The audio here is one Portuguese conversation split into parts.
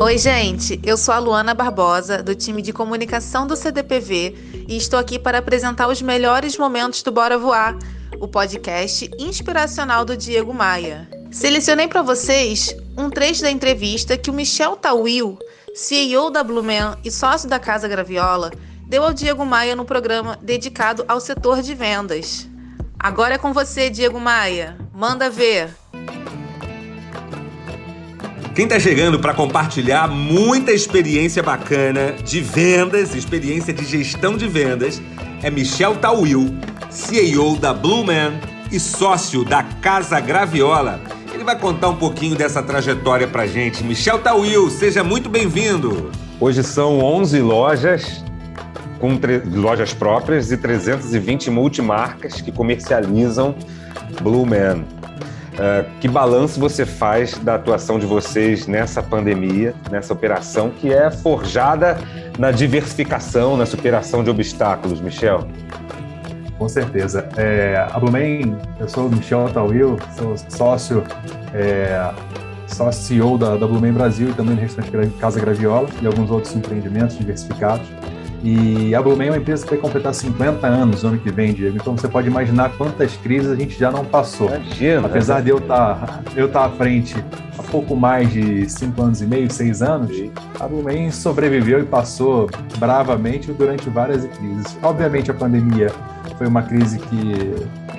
Oi, gente. Eu sou a Luana Barbosa, do time de comunicação do CDPV, e estou aqui para apresentar os melhores momentos do Bora Voar, o podcast inspiracional do Diego Maia. Selecionei para vocês um trecho da entrevista que o Michel Tawil, CEO da Blumen e sócio da Casa Graviola, deu ao Diego Maia no programa dedicado ao setor de vendas. Agora é com você, Diego Maia. Manda ver. Quem está chegando para compartilhar muita experiência bacana de vendas, experiência de gestão de vendas, é Michel Tawil, CEO da Blue Man e sócio da Casa Graviola. Ele vai contar um pouquinho dessa trajetória para gente. Michel Tawil, seja muito bem-vindo. Hoje são 11 lojas com lojas próprias e 320 multimarcas que comercializam Blue Man. Uh, que balanço você faz da atuação de vocês nessa pandemia, nessa operação que é forjada na diversificação, na superação de obstáculos, Michel? Com certeza. É, a Blumen, eu sou o Michel Tawil, sou sócio, é, sócio CEO da, da Blumen Brasil e também no restaurante Casa Graviola e alguns outros empreendimentos diversificados. E a Blumen é uma empresa que vai completar 50 anos no ano que vem, Diego. Então você pode imaginar quantas crises a gente já não passou. Imagina. Apesar de eu estar tá, eu estar tá à frente há pouco mais de 5 anos e meio, 6 anos, a Blumen sobreviveu e passou bravamente durante várias crises. Obviamente a pandemia foi uma crise que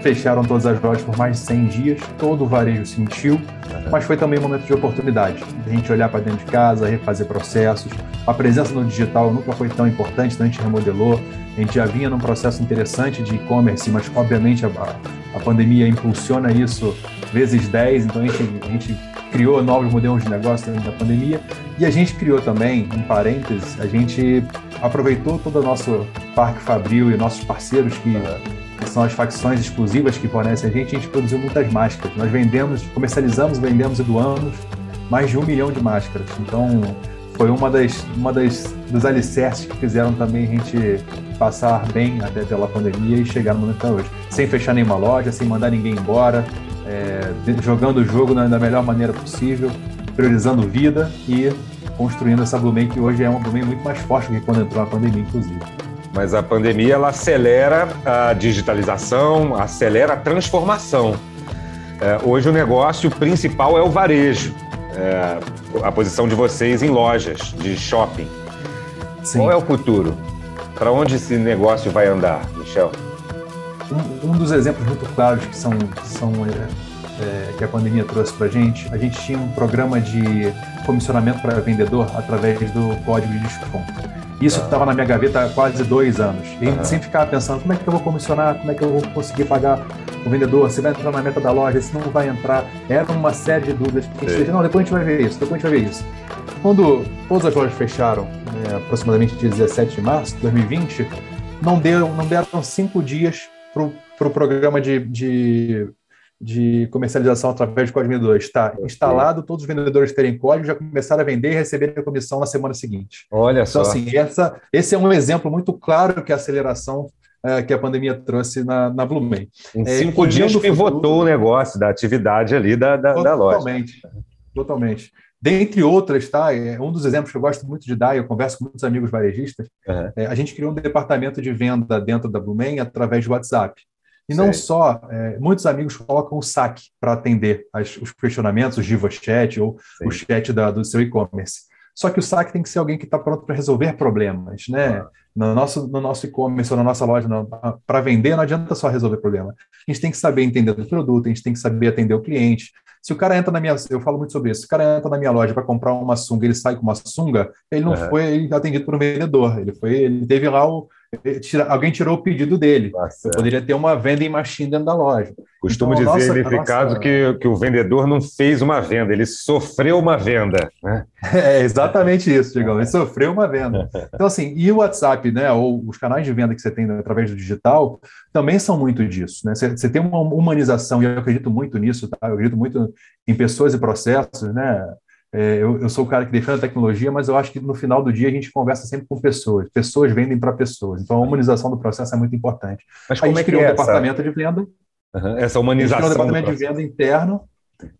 fecharam todas as lojas por mais de 100 dias, todo o varejo sentiu, mas foi também um momento de oportunidade, a gente olhar para dentro de casa, refazer processos. A presença no digital nunca foi tão importante, então a gente remodelou, a gente já vinha num processo interessante de e-commerce, mas obviamente a, a, pandemia impulsiona isso vezes 10, então a gente, a gente criou novos modelos de negócio dentro da pandemia. E a gente criou também, em parênteses, a gente aproveitou todo o nosso parque fabril e nossos parceiros que, que são as facções exclusivas que fornecem a gente, a gente produziu muitas máscaras. Nós vendemos, comercializamos, vendemos e doamos mais de um milhão de máscaras. Então, foi uma das, uma das dos alicerces que fizeram também a gente passar bem até pela pandemia e chegar no momento de hoje. Sem fechar nenhuma loja, sem mandar ninguém embora, é, jogando o jogo da melhor maneira possível, priorizando vida e construindo essa Blumen que hoje é uma Blumen muito mais forte do que quando entrou a pandemia, inclusive. Mas a pandemia ela acelera a digitalização, acelera a transformação. É, hoje o negócio principal é o varejo, é, a posição de vocês em lojas de shopping. Sim. Qual é o futuro? Para onde esse negócio vai andar, Michel? Um, um dos exemplos muito claros que são, são é, é que a pandemia trouxe para a gente, a gente tinha um programa de comissionamento para vendedor através do código de desconto. Isso estava ah. na minha gaveta há quase dois anos. E a gente sempre ficava pensando, como é que eu vou comissionar, como é que eu vou conseguir pagar o vendedor, se vai entrar na meta da loja, se não vai entrar. Era uma série de dúvidas. A gente disse, não, depois a gente vai ver isso, depois a gente vai ver isso. Quando todas as lojas fecharam, né, aproximadamente dia 17 de março de 2020, não, deu, não deram cinco dias para o pro programa de, de de comercialização através de código está instalado, todos os vendedores terem código, já começaram a vender e receberem a comissão na semana seguinte. Olha então, só. Então, assim, essa, esse é um exemplo muito claro que a aceleração é, que a pandemia trouxe na, na Blumen. Em é, cinco dias pivotou futuro, o negócio da atividade ali da, da, da loja. Totalmente, totalmente. Dentre outras, tá? É um dos exemplos que eu gosto muito de dar, eu converso com muitos amigos varejistas, uhum. é, a gente criou um departamento de venda dentro da Blumen através do WhatsApp. E não só, é, muitos amigos colocam o saque para atender as, os questionamentos, o Diva Chat ou Sim. o chat da, do seu e-commerce. Só que o saque tem que ser alguém que está pronto para resolver problemas, né? Ah. No nosso, no nosso e-commerce ou na nossa loja, para vender, não adianta só resolver problema. A gente tem que saber entender do produto, a gente tem que saber atender o cliente. Se o cara entra na minha, eu falo muito sobre isso. Se o cara entra na minha loja para comprar uma sunga, ele sai com uma sunga, ele não uhum. foi atendido por um vendedor. Ele foi, ele teve lá o, alguém tirou o pedido dele. Nossa. Poderia ter uma venda em machine dentro da loja. Costumo então, dizer, nossa, caso, nossa... que, que o vendedor não fez uma venda, ele sofreu uma venda. Né? É exatamente isso, Digão. Ele sofreu uma venda. Então, assim, e o WhatsApp, né, ou os canais de venda que você tem através do digital, também são muito disso. Né? Você, você tem uma humanização, e eu acredito muito nisso, tá? eu acredito muito em pessoas e processos, né? É, eu, eu, sou o cara que defende a tecnologia, mas eu acho que no final do dia a gente conversa sempre com pessoas. Pessoas vendem para pessoas. Então a humanização do processo é muito importante. Mas como a gente é criou é um departamento de venda. Uhum, essa humanização. A gente criou um departamento de venda interno,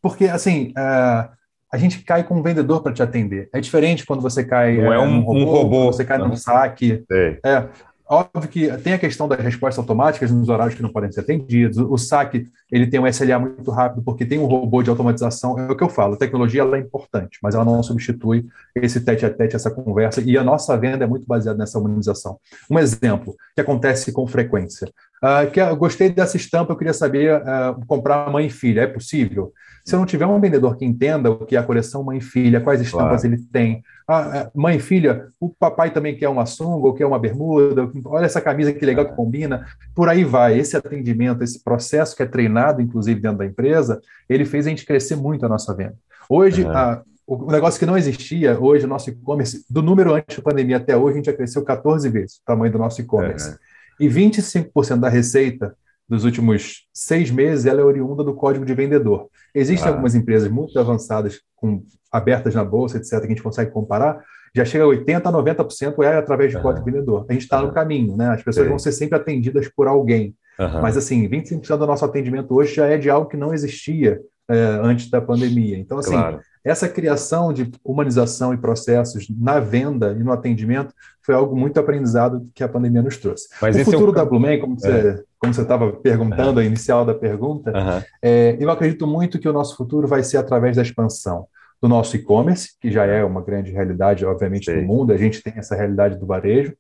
porque assim. Uh, a gente cai com um vendedor para te atender. É diferente quando você cai Não é, é um, robô, um robô. você cai num saque. É. Óbvio que tem a questão das respostas automáticas nos horários que não podem ser atendidos. O saque ele tem um SLA muito rápido porque tem um robô de automatização. É o que eu falo, a tecnologia ela é importante, mas ela não substitui esse tete a tete, essa conversa. E a nossa venda é muito baseada nessa humanização. Um exemplo que acontece com frequência. Uh, que eu gostei dessa estampa, eu queria saber uh, comprar mãe e filha. É possível? Se eu não tiver um vendedor que entenda o que é a coleção mãe e filha, quais estampas claro. ele tem, ah, é, mãe e filha, o papai também quer uma sunga ou quer uma bermuda, olha essa camisa que legal que combina, por aí vai. Esse atendimento, esse processo que é treinado, inclusive, dentro da empresa, ele fez a gente crescer muito a nossa venda. Hoje, uhum. a, o negócio que não existia, hoje o nosso e-commerce, do número antes da pandemia até hoje, a gente já cresceu 14 vezes o tamanho do nosso e-commerce. Uhum. E 25% da receita dos últimos seis meses, ela é oriunda do código de vendedor. Existem ah. algumas empresas muito avançadas, com, abertas na bolsa, etc., que a gente consegue comparar, já chega a 80% a 90% é através de código de vendedor. A gente está no caminho, né? As pessoas Sim. vão ser sempre atendidas por alguém. Uhum. Mas, assim, 25% do nosso atendimento hoje já é de algo que não existia é, antes da pandemia. Então, assim, claro. Essa criação de humanização e processos na venda e no atendimento foi algo muito aprendizado que a pandemia nos trouxe. Mas o futuro é o... da Blumen, como você é como você estava perguntando, a inicial da pergunta, uhum. é, eu acredito muito que o nosso futuro vai ser através da expansão do nosso e-commerce, que já é uma grande realidade, obviamente, Sim. no mundo, a gente tem essa realidade do varejo,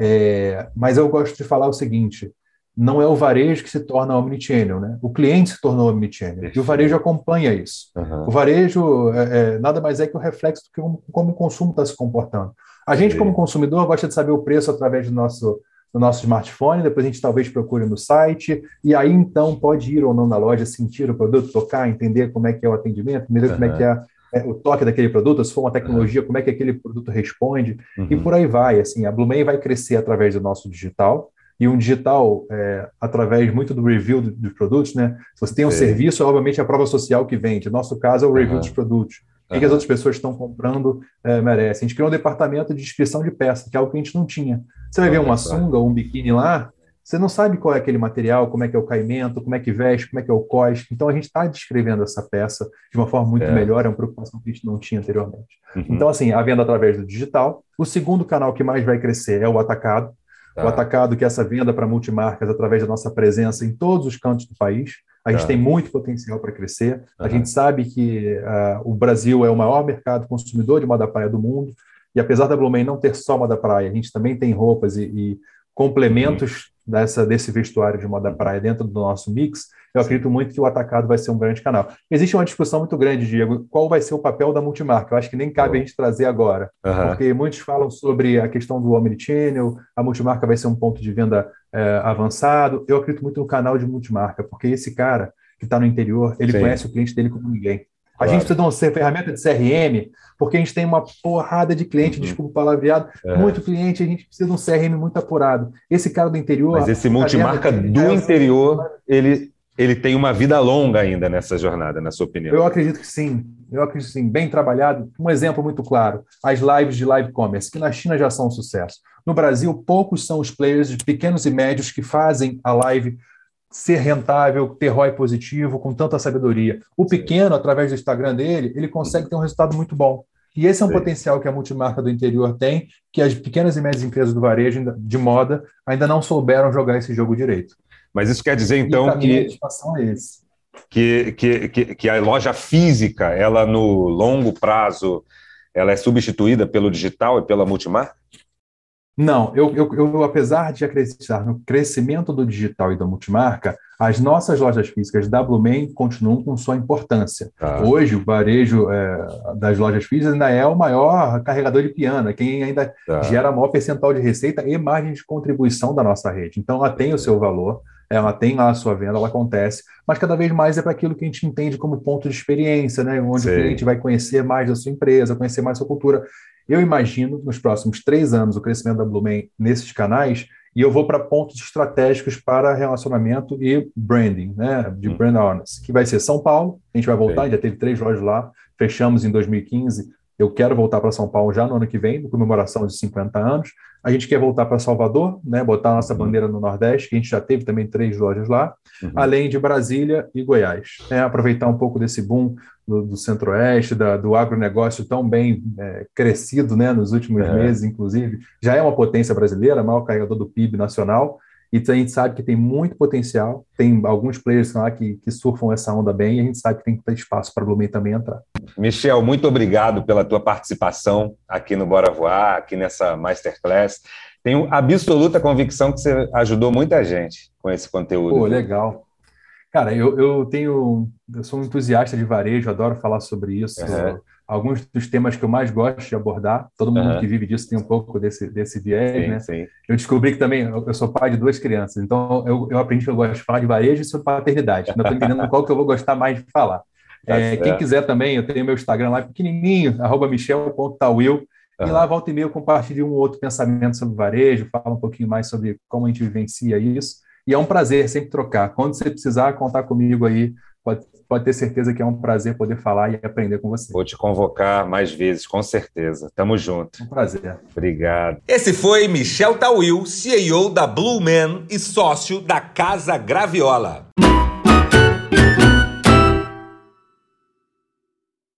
é, mas eu gosto de falar o seguinte, não é o varejo que se torna omnichannel, né? O cliente se tornou omnichannel e o varejo acompanha isso. Uhum. O varejo é, é, nada mais é que o reflexo do que como, como o consumo está se comportando. A gente, Sim. como consumidor, gosta de saber o preço através do nosso no nosso smartphone, depois a gente talvez procure no site, e aí então pode ir ou não na loja, sentir o produto, tocar, entender como é que é o atendimento, entender uhum. como é que é, é, o toque daquele produto, se for uma tecnologia, uhum. como é que aquele produto responde, uhum. e por aí vai. Assim, a Blumen vai crescer através do nosso digital, e um digital é, através muito do review dos produtos, né? Se você tem um serviço, obviamente é a prova social que vende. No nosso caso é o review dos produtos. O que, que, as outras pessoas estão comprando é, merece. A gente criou um departamento de descrição de peça, que é algo que a gente não tinha. Você vai ver uma sunga ou um biquíni lá, você não sabe qual é aquele material, como é que é o caimento, como é que veste, como é que é o cos. Então a gente está descrevendo essa peça de uma forma muito é. melhor, é uma preocupação que a gente não tinha anteriormente. Uhum. Então, assim, a venda através do digital. O segundo canal que mais vai crescer é o atacado. Tá. O atacado, que é essa venda para multimarcas através da nossa presença em todos os cantos do país. A gente tá. tem muito potencial para crescer. Uhum. A gente sabe que uh, o Brasil é o maior mercado consumidor de moda praia do mundo. E apesar da Blumen não ter só moda praia, a gente também tem roupas e, e complementos uhum. dessa, desse vestuário de moda praia dentro do nosso mix. Eu acredito muito que o atacado vai ser um grande canal. Existe uma discussão muito grande, Diego, qual vai ser o papel da multimarca? Eu acho que nem cabe a gente trazer agora, uhum. porque muitos falam sobre a questão do omnichannel, a multimarca vai ser um ponto de venda é, avançado. Eu acredito muito no canal de multimarca, porque esse cara que está no interior, ele Sim. conhece o cliente dele como ninguém. A gente precisa de uma ferramenta de CRM, porque a gente tem uma porrada de cliente, uhum. desculpa o palavreado, é. muito cliente, a gente precisa de um CRM muito apurado. Esse cara do interior. Mas esse multimarca do é, interior, ele, ele tem uma vida longa ainda nessa jornada, na sua opinião? Eu acredito que sim. Eu acredito que sim, bem trabalhado. Um exemplo muito claro: as lives de live commerce, que na China já são um sucesso. No Brasil, poucos são os players pequenos e médios que fazem a live ser rentável, ter ROI positivo, com tanta sabedoria. O pequeno, através do Instagram dele, ele consegue ter um resultado muito bom. E esse é um Sim. potencial que a multimarca do interior tem, que as pequenas e médias empresas do varejo de moda ainda não souberam jogar esse jogo direito. Mas isso quer dizer, então, que, é que, que, que, que a loja física, ela no longo prazo, ela é substituída pelo digital e pela multimarca? Não, eu, eu, eu, apesar de acreditar no crescimento do digital e da multimarca, as nossas lojas físicas da Blumen continuam com sua importância. Ah. Hoje, o varejo é, das lojas físicas ainda é o maior carregador de piano, é quem ainda ah. gera maior percentual de receita e margem de contribuição da nossa rede. Então, ela tem o seu valor, ela tem lá a sua venda, ela acontece, mas cada vez mais é para aquilo que a gente entende como ponto de experiência, né? onde Sim. o cliente vai conhecer mais da sua empresa, conhecer mais da sua cultura. Eu imagino, nos próximos três anos, o crescimento da Blumen nesses canais, e eu vou para pontos estratégicos para relacionamento e branding, né, de hum. brand awareness, que vai ser São Paulo, a gente vai voltar, Sim. já teve três lojas lá, fechamos em 2015, Eu quero voltar para São Paulo já no ano que vem, comemoração de 50 anos. A gente quer voltar para Salvador, né, botar a nossa uhum. bandeira no Nordeste, que a gente já teve também três lojas lá, uhum. além de Brasília e Goiás. É, aproveitar um pouco desse boom do, do Centro-Oeste, do agronegócio tão bem é, crescido né, nos últimos é. meses, inclusive. Já é uma potência brasileira, maior carregador do PIB nacional, e a gente sabe que tem muito potencial, tem alguns players lá que, que surfam essa onda bem, e a gente sabe que tem que ter espaço para a Blumen também entrar. Michel, muito obrigado pela tua participação aqui no Bora Voar, aqui nessa Masterclass. Tenho absoluta convicção que você ajudou muita gente com esse conteúdo. Pô, legal. Cara, eu, eu tenho. Eu sou um entusiasta de varejo, adoro falar sobre isso. Uhum. Alguns dos temas que eu mais gosto de abordar, todo mundo uhum. que vive disso tem um pouco desse, desse viés, sim, né? Sim. Eu descobri que também eu sou pai de duas crianças, então eu, eu aprendi que eu gosto de falar de varejo e sobre paternidade. Ainda estou entendendo qual que eu vou gostar mais de falar. Tá é, quem quiser também, eu tenho meu Instagram lá pequenininho, arroba michel.tawil, uhum. e lá volta e meia eu compartilho um outro pensamento sobre varejo, falo um pouquinho mais sobre como a gente vivencia isso. E é um prazer sempre trocar. Quando você precisar contar comigo aí, pode, pode ter certeza que é um prazer poder falar e aprender com você. Vou te convocar mais vezes, com certeza. Tamo junto. Um prazer. Obrigado. Esse foi Michel Tawil, CEO da Blue Man e sócio da Casa Graviola.